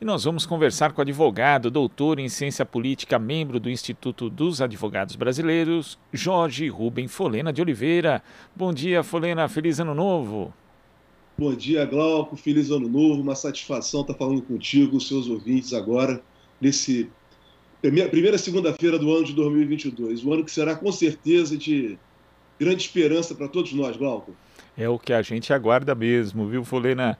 e nós vamos conversar com o advogado, doutor em ciência política, membro do Instituto dos Advogados Brasileiros, Jorge Rubem Folena de Oliveira. Bom dia, Folena, feliz ano novo. Bom dia, Glauco, feliz ano novo, uma satisfação estar falando contigo, seus ouvintes agora, nesse primeira segunda-feira do ano de 2022, um ano que será com certeza de grande esperança para todos nós, Glauco. É o que a gente aguarda mesmo, viu, Folena?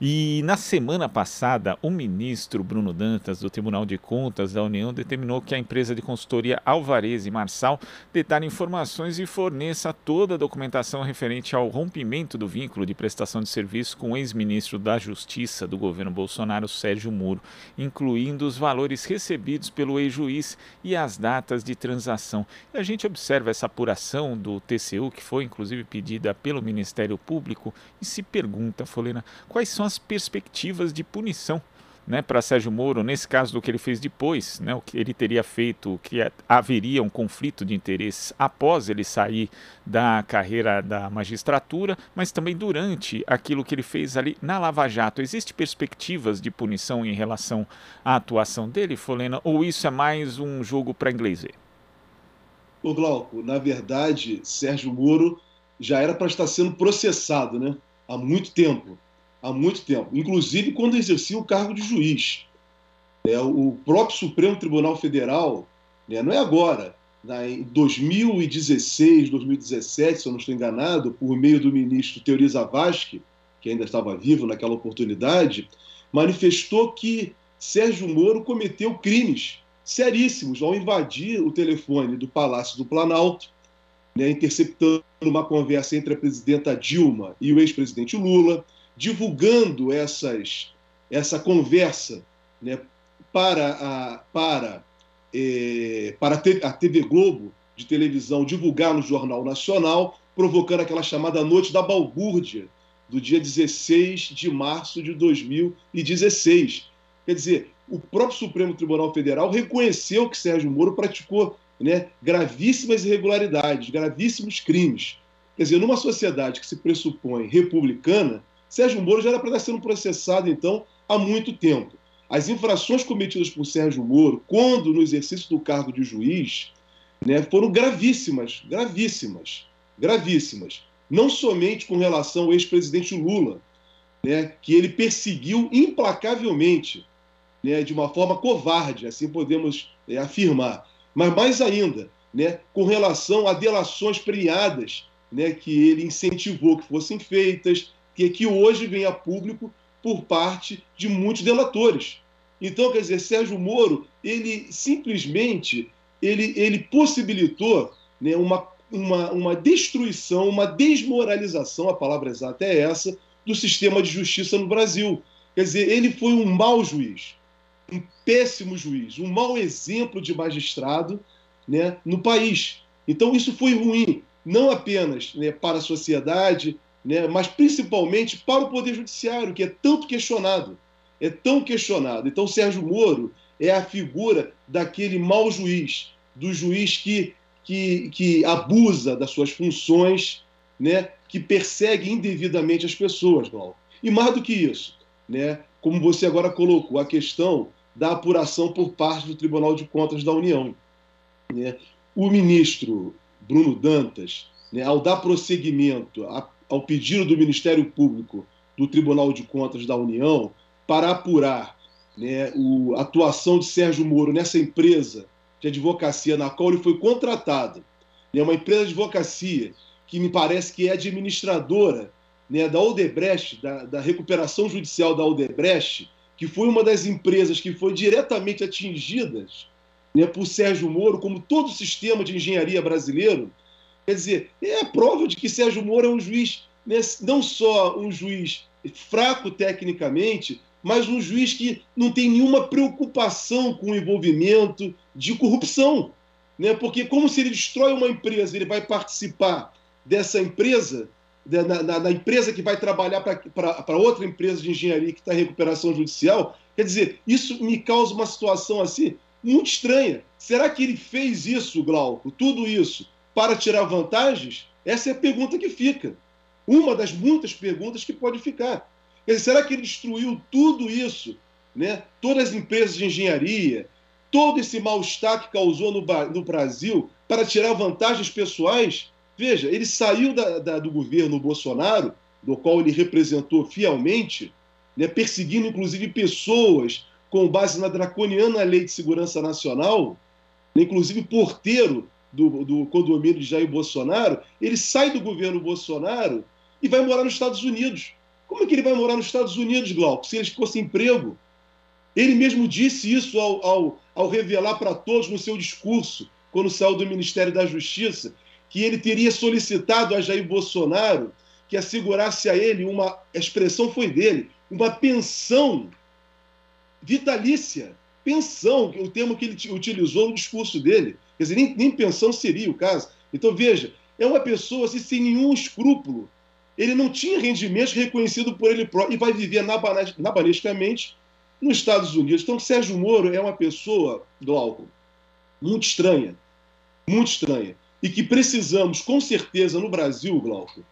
E na semana passada, o ministro Bruno Dantas, do Tribunal de Contas da União, determinou que a empresa de consultoria Alvarez e Marçal detalhe informações e forneça toda a documentação referente ao rompimento do vínculo de prestação de serviço com o ex-ministro da Justiça do governo Bolsonaro, Sérgio Moro, incluindo os valores recebidos pelo ex-juiz e as datas de transação. E a gente observa essa apuração do TCU, que foi inclusive pedida pelo Ministério Público, e se pergunta, Folena, quais são as perspectivas de punição né, para Sérgio Moro, nesse caso do que ele fez depois, né, o que ele teria feito, que haveria um conflito de interesses após ele sair da carreira da magistratura, mas também durante aquilo que ele fez ali na Lava Jato. Existem perspectivas de punição em relação à atuação dele, Folena, ou isso é mais um jogo para inglês ver? O Glauco, na verdade, Sérgio Moro já era para estar sendo processado né, há muito tempo há muito tempo, inclusive quando exercia o cargo de juiz. É, o próprio Supremo Tribunal Federal, né, não é agora, né, em 2016, 2017, se eu não estou enganado, por meio do ministro Teori Zavascki, que ainda estava vivo naquela oportunidade, manifestou que Sérgio Moro cometeu crimes seríssimos ao invadir o telefone do Palácio do Planalto, né, interceptando uma conversa entre a presidenta Dilma e o ex-presidente Lula, divulgando essas, essa conversa né, para, a, para, é, para a TV Globo de televisão divulgar no Jornal Nacional, provocando aquela chamada Noite da Balbúrdia, do dia 16 de março de 2016. Quer dizer, o próprio Supremo Tribunal Federal reconheceu que Sérgio Moro praticou né, gravíssimas irregularidades, gravíssimos crimes. Quer dizer, numa sociedade que se pressupõe republicana, Sérgio Moro já era para estar sendo processado, então, há muito tempo. As infrações cometidas por Sérgio Moro, quando no exercício do cargo de juiz, né, foram gravíssimas, gravíssimas, gravíssimas. Não somente com relação ao ex-presidente Lula, né, que ele perseguiu implacavelmente, né, de uma forma covarde, assim podemos é, afirmar, mas mais ainda, né, com relação a delações premiadas né, que ele incentivou que fossem feitas, que, que hoje vem a público por parte de muitos delatores. Então, quer dizer, Sérgio Moro, ele simplesmente ele, ele possibilitou né, uma, uma, uma destruição, uma desmoralização, a palavra exata é essa, do sistema de justiça no Brasil. Quer dizer, ele foi um mau juiz, um péssimo juiz, um mau exemplo de magistrado né, no país. Então, isso foi ruim, não apenas né, para a sociedade, né, mas principalmente para o Poder Judiciário, que é tanto questionado. É tão questionado. Então, Sérgio Moro é a figura daquele mau juiz, do juiz que, que, que abusa das suas funções, né, que persegue indevidamente as pessoas. E mais do que isso, né, como você agora colocou, a questão da apuração por parte do Tribunal de Contas da União. Né? O ministro Bruno Dantas, né, ao dar prosseguimento à ao pedido do Ministério Público do Tribunal de Contas da União para apurar né, a atuação de Sérgio Moro nessa empresa de advocacia na qual ele foi contratado. É uma empresa de advocacia que me parece que é administradora né, da Odebrecht, da, da recuperação judicial da Odebrecht, que foi uma das empresas que foi diretamente atingidas né, por Sérgio Moro, como todo o sistema de engenharia brasileiro, Quer dizer, é prova de que Sérgio Moro é um juiz, não só um juiz fraco tecnicamente, mas um juiz que não tem nenhuma preocupação com o envolvimento de corrupção. Né? Porque, como se ele destrói uma empresa, ele vai participar dessa empresa, né, na, na empresa que vai trabalhar para outra empresa de engenharia que está em recuperação judicial. Quer dizer, isso me causa uma situação assim muito estranha. Será que ele fez isso, Glauco, tudo isso, para tirar vantagens? Essa é a pergunta que fica. Uma das muitas perguntas que pode ficar. Dizer, será que ele destruiu tudo isso né? todas as empresas de engenharia, todo esse mal-estar que causou no, no, Brasil para tirar vantagens pessoais. Veja, ele saiu da, da, do governo Bolsonaro, do qual ele representou fielmente, né, perseguindo inclusive pessoas com base na draconiana Lei de Segurança Nacional, né, inclusive porteiro do, do condomínio de Jair Bolsonaro, ele sai do governo Bolsonaro e vai morar nos Estados Unidos. Como é que ele vai morar nos Estados Unidos, Glauco, se ele fosse emprego? Ele mesmo disse isso ao, ao, ao revelar para todos no seu discurso, quando saiu do Ministério da Justiça, que ele teria solicitado a Jair Bolsonaro que assegurasse a ele uma, a expressão foi dele, uma pensão vitalícia. Pensão, o termo que ele utilizou no discurso dele. Quer dizer, nem, nem pensão seria o caso. Então, veja, é uma pessoa assim, sem nenhum escrúpulo. Ele não tinha rendimento reconhecido por ele próprio e vai viver nabanescamente nos Estados Unidos. Então, Sérgio Moro é uma pessoa, Glauco, muito estranha, muito estranha. E que precisamos, com certeza, no Brasil, Glauco,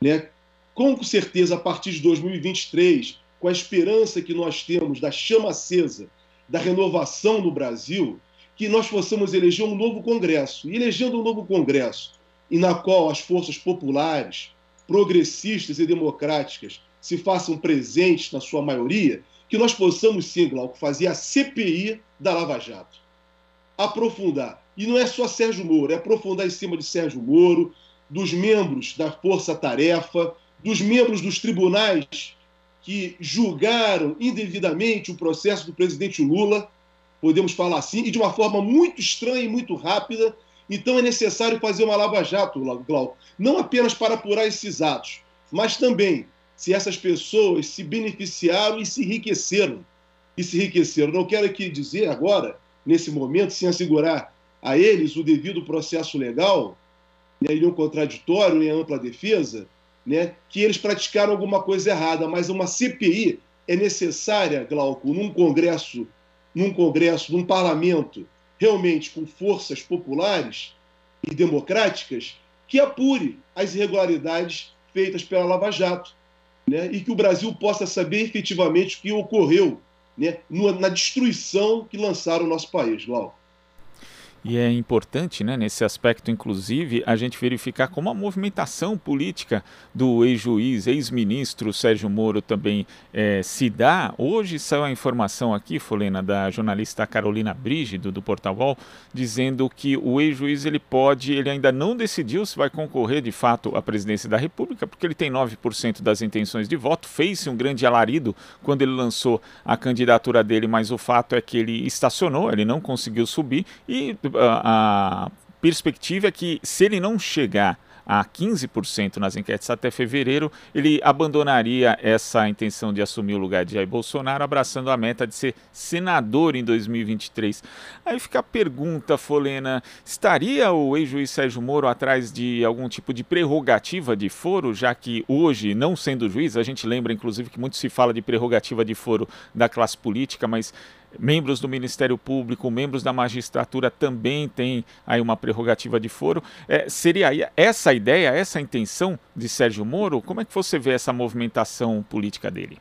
né, com certeza, a partir de 2023, com a esperança que nós temos da chama acesa da renovação no Brasil, que nós possamos eleger um novo Congresso. E elegendo um novo Congresso, e na qual as forças populares, progressistas e democráticas se façam presentes na sua maioria, que nós possamos, sim, Glauco, fazer a CPI da Lava Jato. Aprofundar. E não é só Sérgio Moro, é aprofundar em cima de Sérgio Moro, dos membros da Força Tarefa, dos membros dos tribunais que julgaram indevidamente o processo do presidente Lula, podemos falar assim, e de uma forma muito estranha e muito rápida. Então é necessário fazer uma lava-jato, Glauco, não apenas para apurar esses atos, mas também se essas pessoas se beneficiaram e se enriqueceram. E se enriqueceram. Não quero aqui dizer agora, nesse momento, sem assegurar a eles o devido processo legal, né, em um contraditório, em ampla defesa, né, que eles praticaram alguma coisa errada, mas uma CPI é necessária, Glauco, num congresso, num congresso, num parlamento realmente com forças populares e democráticas, que apure as irregularidades feitas pela Lava Jato né, e que o Brasil possa saber efetivamente o que ocorreu né, na destruição que lançaram o nosso país, Glauco. E é importante, né, nesse aspecto, inclusive, a gente verificar como a movimentação política do ex-juiz, ex-ministro Sérgio Moro também é, se dá. Hoje saiu a informação aqui, Folena, da jornalista Carolina Brígido, do Portal Wall, dizendo que o ex-juiz ele pode, ele ainda não decidiu se vai concorrer de fato à presidência da República, porque ele tem 9% das intenções de voto, fez-se um grande alarido quando ele lançou a candidatura dele, mas o fato é que ele estacionou, ele não conseguiu subir e a, perspectiva é que se ele não chegar a 15% nas enquetes até fevereiro, ele abandonaria essa intenção de assumir o lugar de Jair Bolsonaro, abraçando a meta de ser senador em 2023. Aí fica a pergunta, Folena: estaria o ex-juiz Sérgio Moro atrás de algum tipo de prerrogativa de foro, já que hoje, não sendo juiz, a gente lembra inclusive que muito se fala de prerrogativa de foro da classe política, mas membros do Ministério Público, membros da magistratura também têm aí uma prerrogativa de foro. É, seria essa a ideia, essa a intenção de Sérgio Moro? Como é que você vê essa movimentação política dele?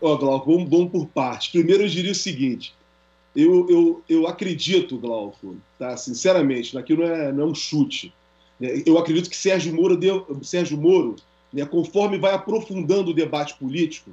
Ó, oh, Glauco, vamos, vamos por partes. Primeiro eu diria o seguinte, eu, eu, eu acredito, Glauco, tá? sinceramente, aqui não é, não é um chute, né? eu acredito que Sérgio Moro, deu, Sérgio Moro né, conforme vai aprofundando o debate político,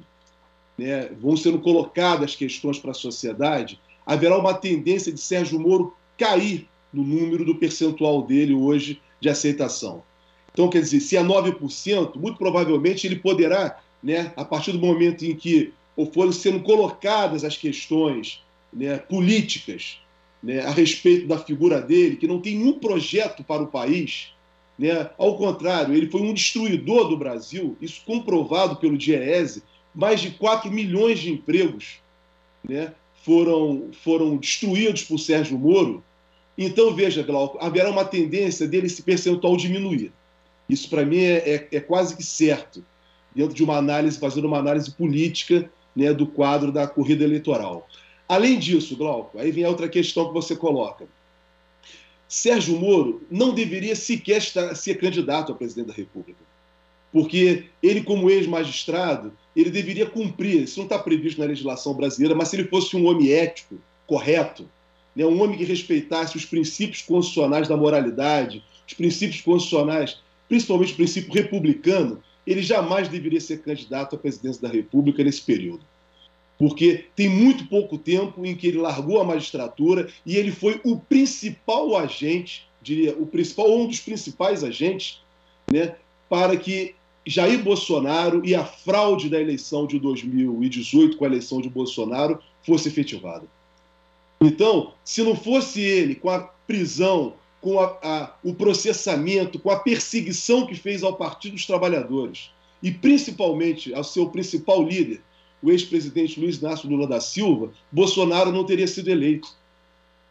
né, vão sendo colocadas questões para a sociedade, haverá uma tendência de Sérgio Moro cair no número do percentual dele hoje de aceitação. Então, quer dizer, se é 9%, muito provavelmente ele poderá, né, a partir do momento em que forem sendo colocadas as questões né, políticas né, a respeito da figura dele, que não tem nenhum projeto para o país, né, ao contrário, ele foi um destruidor do Brasil, isso comprovado pelo Diese, mais de 4 milhões de empregos né, foram, foram destruídos por Sérgio Moro. Então, veja, Glauco, haverá uma tendência dele esse percentual diminuir. Isso, para mim, é, é, é, quase que certo, dentro de uma análise, fazendo uma análise política né, do quadro da corrida eleitoral. Além disso, Glauco, aí vem a outra questão que você coloca. Sérgio Moro não deveria sequer estar, ser candidato a presidente da República. Porque ele, como ex-magistrado, ele deveria cumprir, isso não está previsto na legislação brasileira, mas se ele fosse um homem ético, correto, né, um homem que respeitasse os princípios constitucionais da moralidade, os princípios constitucionais, principalmente o princípio republicano, ele jamais deveria ser candidato à presidência da República nesse período. Porque tem muito pouco tempo em que ele largou a magistratura e ele foi o principal agente, diria, o principal, um dos principais agentes, né, para que Jair Bolsonaro e a fraude da eleição de 2018 com a eleição de Bolsonaro fosse efetivada. Então, se não fosse ele, com a prisão, com a, a, o processamento, com a perseguição que fez ao Partido dos Trabalhadores, e principalmente ao seu principal líder, o ex-presidente Luiz Inácio Lula da Silva, Bolsonaro não teria sido eleito.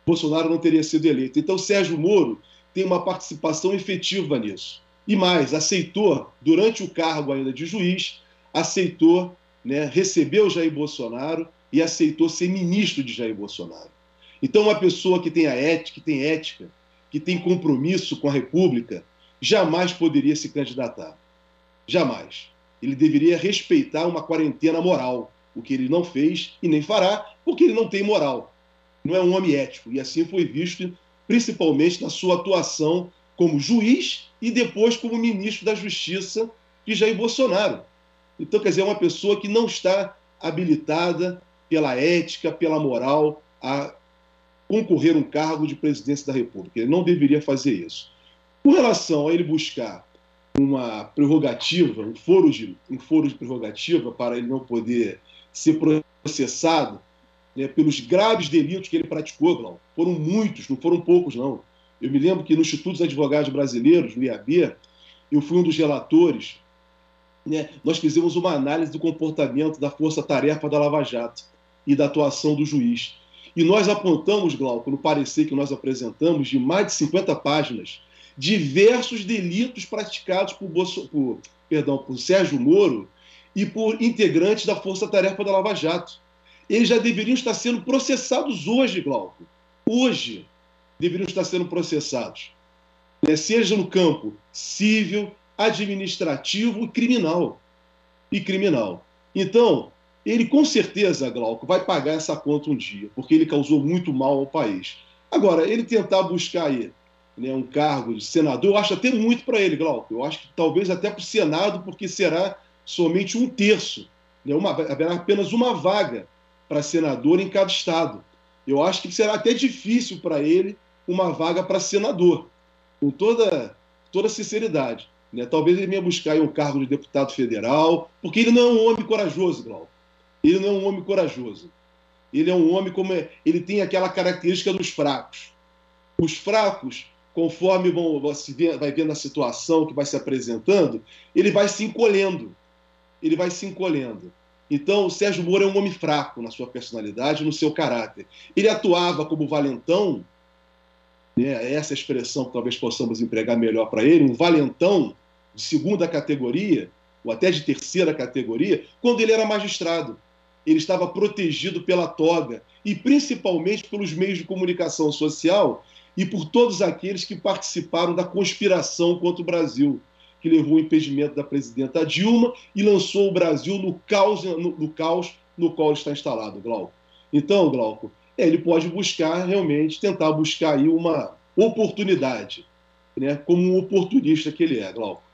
Bolsonaro não teria sido eleito. Então, Sérgio Moro tem uma participação efetiva nisso. E mais, aceitou, durante o cargo ainda de juiz, aceitou, né, recebeu Jair Bolsonaro e aceitou ser ministro de Jair Bolsonaro. Então, uma pessoa que tem a ética, que tem ética, que tem compromisso com a República, jamais poderia se candidatar. Jamais. Ele deveria respeitar uma quarentena moral, o que ele não fez e nem fará, porque ele não tem moral. Não é um homem ético. E assim foi visto, principalmente na sua atuação como juiz e depois como ministro da Justiça de Jair Bolsonaro. Então, quer dizer, é uma pessoa que não está habilitada pela ética, pela moral, a concorrer um cargo de presidência da República. Ele não deveria fazer isso. Com relação a ele buscar uma prerrogativa, um foro de, um foro de prerrogativa para ele não poder ser processado né, pelos graves delitos que ele praticou. Foram muitos, não foram poucos, não. Eu me lembro que no Instituto dos Advogados Brasileiros, no IAB, eu fui um dos relatores. Né, nós fizemos uma análise do comportamento da força-tarefa da Lava Jato e da atuação do juiz. E nós apontamos, Glauco, no parecer que nós apresentamos, de mais de 50 páginas, diversos delitos praticados por, Bolso, por, perdão, por Sérgio Moro e por integrantes da Força Tarefa da Lava Jato. Eles já deveriam estar sendo processados hoje, Glauco. Hoje deveriam estar sendo processados. Né? Seja no campo civil, administrativo e criminal. E criminal. Então, ele com certeza, Glauco, vai pagar essa conta um dia, porque ele causou muito mal ao país. Agora, ele tentar buscar aí né, um cargo de senador, eu acho até muito para ele, Glauco. Eu acho que talvez até para o Senado, porque será somente um terço. Né, uma, haverá apenas uma vaga para senador em cada estado. Eu acho que será até difícil para ele uma vaga para senador, com toda, toda sinceridade. Né? Talvez ele venha buscar um cargo de deputado federal, porque ele não é um homem corajoso, Glauco. Ele não é um homem corajoso. Ele é um homem como é, ele tem aquela característica dos fracos. Os fracos, conforme vão, vai vendo a situação que vai se apresentando, ele vai se encolhendo. Ele vai se encolhendo. Então, o Sérgio Moro é um homem fraco na sua personalidade, no seu caráter. Ele atuava como valentão, né, essa expressão que talvez possamos empregar melhor para ele, um valentão de segunda categoria, ou até de terceira categoria, quando ele era magistrado ele estava protegido pela toga e principalmente pelos meios de comunicação social e por todos aqueles que participaram da conspiração contra o Brasil, que levou ao impedimento da presidenta Dilma e lançou o Brasil no caos no, no caos no qual está instalado, Glauco. Então, Glauco, ele pode buscar realmente, tentar buscar aí uma oportunidade, né, como um oportunista que ele é, Glauco.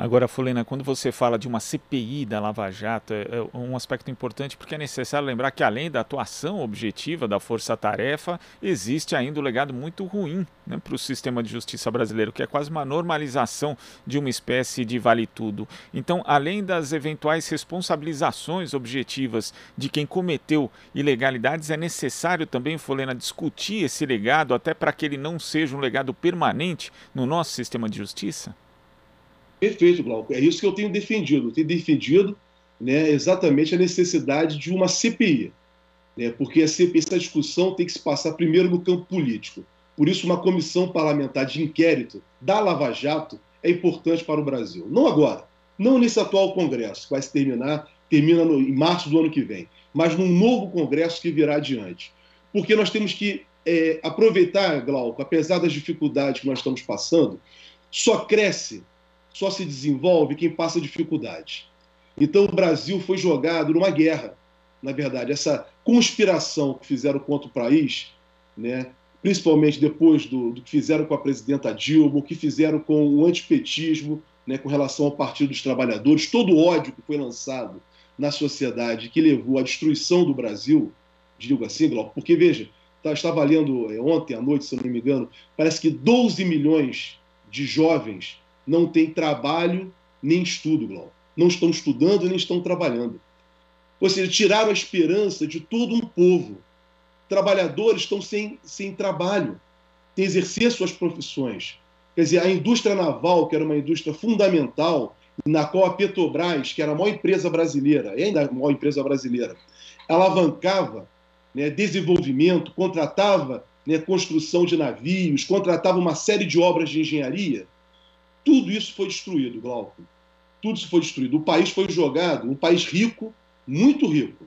Agora, Fulena, quando você fala de uma CPI da Lava Jato, é, é um aspecto importante porque é necessário lembrar que, além da atuação objetiva da Força Tarefa, existe ainda um legado muito ruim né, para o sistema de justiça brasileiro, que é quase uma normalização de uma espécie de vale-tudo. Então, além das eventuais responsabilizações objetivas de quem cometeu ilegalidades, é necessário também, Fulena, discutir esse legado, até para que ele não seja um legado permanente no nosso sistema de justiça? Perfeito, Glauco. É isso que eu tenho defendido. Eu tenho defendido né, exatamente a necessidade de uma CPI. Né, porque a CPI, essa discussão tem que se passar primeiro no campo político. Por isso, uma comissão parlamentar de inquérito da Lava Jato é importante para o Brasil. Não agora, não nesse atual Congresso, que vai se terminar, termina no, em março do ano que vem, mas num novo Congresso que virá adiante. Porque nós temos que é, aproveitar, Glauco, apesar das dificuldades que nós estamos passando, só cresce só se desenvolve quem passa dificuldade. Então o Brasil foi jogado numa guerra, na verdade. Essa conspiração que fizeram contra o país, né, principalmente depois do, do que fizeram com a presidenta Dilma, o que fizeram com o antipetismo, né, com relação ao Partido dos Trabalhadores, todo o ódio que foi lançado na sociedade que levou à destruição do Brasil, digo assim, Glauco, porque veja, tá, estava lendo é, ontem à noite, se não me engano, parece que 12 milhões de jovens não têm trabalho nem estudo, Glauco. Não estão estudando nem estão trabalhando. Ou seja, tiraram a esperança de todo um povo. Trabalhadores estão sem, sem trabalho, sem exercer suas profissões. Quer dizer, a indústria naval, que era uma indústria fundamental, na qual a Petrobras, que era a maior empresa brasileira, e ainda a maior empresa brasileira, alavancava né, desenvolvimento, contratava né, construção de navios, contratava uma série de obras de engenharia. Tudo isso foi destruído, Glauco. Tudo isso foi destruído. O país foi jogado, um país rico, muito rico,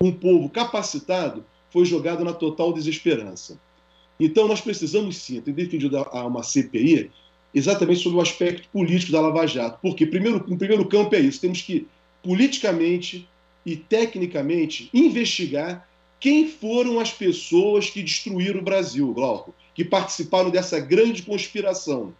um povo capacitado, foi jogado na total desesperança. Então, nós precisamos sim ter defendido uma CPI exatamente sobre o aspecto político da Lava Jato. Porque, primeiro, no primeiro campo é isso: temos que, politicamente e tecnicamente, investigar quem foram as pessoas que destruíram o Brasil, Glauco, que participaram dessa grande conspiração.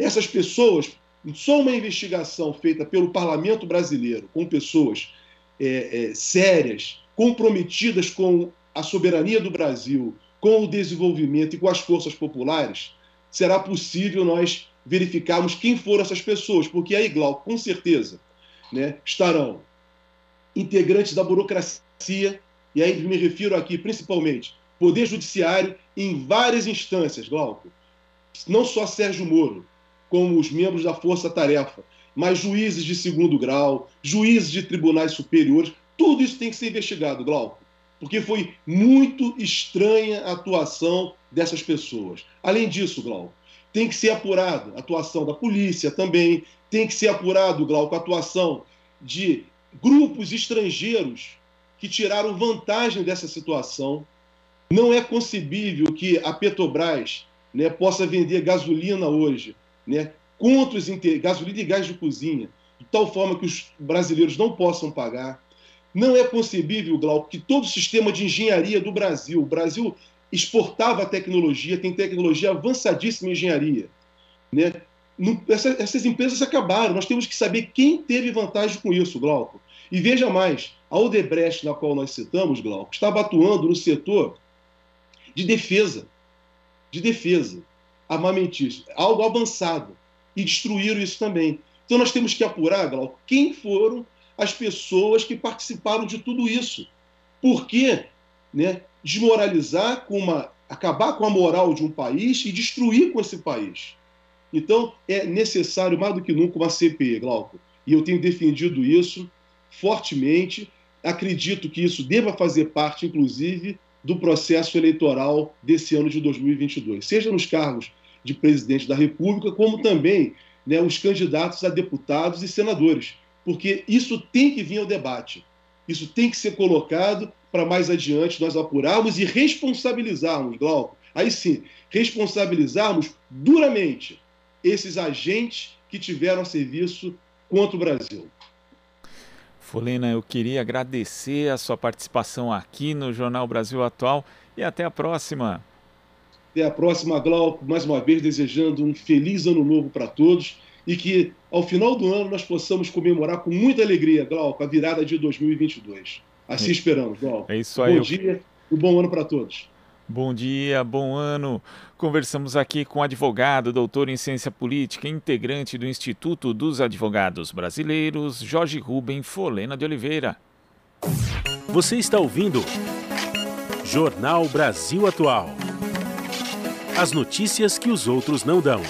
Essas pessoas, só uma investigação feita pelo parlamento brasileiro, com pessoas é, é, sérias, comprometidas com a soberania do Brasil, com o desenvolvimento e com as forças populares, será possível nós verificarmos quem foram essas pessoas, porque aí, Glauco, com certeza, né, estarão integrantes da burocracia, e aí me refiro aqui principalmente Poder Judiciário em várias instâncias, Glauco. Não só Sérgio Moro, como os membros da Força Tarefa, mas juízes de segundo grau, juízes de tribunais superiores, tudo isso tem que ser investigado, Glauco porque foi muito estranha a atuação dessas pessoas. Além disso, Glauco, tem que ser apurado a atuação da polícia também, tem que ser apurado, Glauco, a atuação de grupos estrangeiros que tiraram vantagem dessa situação. Não é concebível que a Petrobras né, possa vender gasolina hoje né, contra os gasolina e gás de cozinha, de tal forma que os brasileiros não possam pagar. Não é concebível, Glauco, que todo o sistema de engenharia do Brasil, o Brasil exportava tecnologia, tem tecnologia avançadíssima em engenharia. Né? Essa, essas empresas acabaram. Nós temos que saber quem teve vantagem com isso, Glauco. E veja mais, a Odebrecht, na qual nós citamos, Glauco, estava atuando no setor de defesa. De defesa. Armamentício. Algo avançado. E destruíram isso também. Então nós temos que apurar, Glauco, quem foram as pessoas que participaram de tudo isso. Por quê? Né, desmoralizar, com uma, acabar com a moral de um país e destruir com esse país. Então, é necessário, mais do que nunca, uma CPI, Glauco. E eu tenho defendido isso fortemente. Acredito que isso deva fazer parte, inclusive, do processo eleitoral desse ano de 2022, seja nos cargos de presidente da República, como também né, os candidatos a deputados e senadores porque isso tem que vir ao debate. Isso tem que ser colocado para mais adiante nós apurarmos e responsabilizarmos, Glauco. Aí sim, responsabilizarmos duramente esses agentes que tiveram a serviço contra o Brasil. Folena, eu queria agradecer a sua participação aqui no Jornal Brasil Atual e até a próxima. Até a próxima, Glauco. Mais uma vez, desejando um feliz ano novo para todos e que ao final do ano nós possamos comemorar com muita alegria, Glauco, a virada de 2022. Assim é. esperamos, Glauco. É isso aí. Bom dia e bom ano para todos. Bom dia, bom ano. Conversamos aqui com o advogado, doutor em ciência política, integrante do Instituto dos Advogados Brasileiros, Jorge Rubem Folena de Oliveira. Você está ouvindo Jornal Brasil Atual. As notícias que os outros não dão.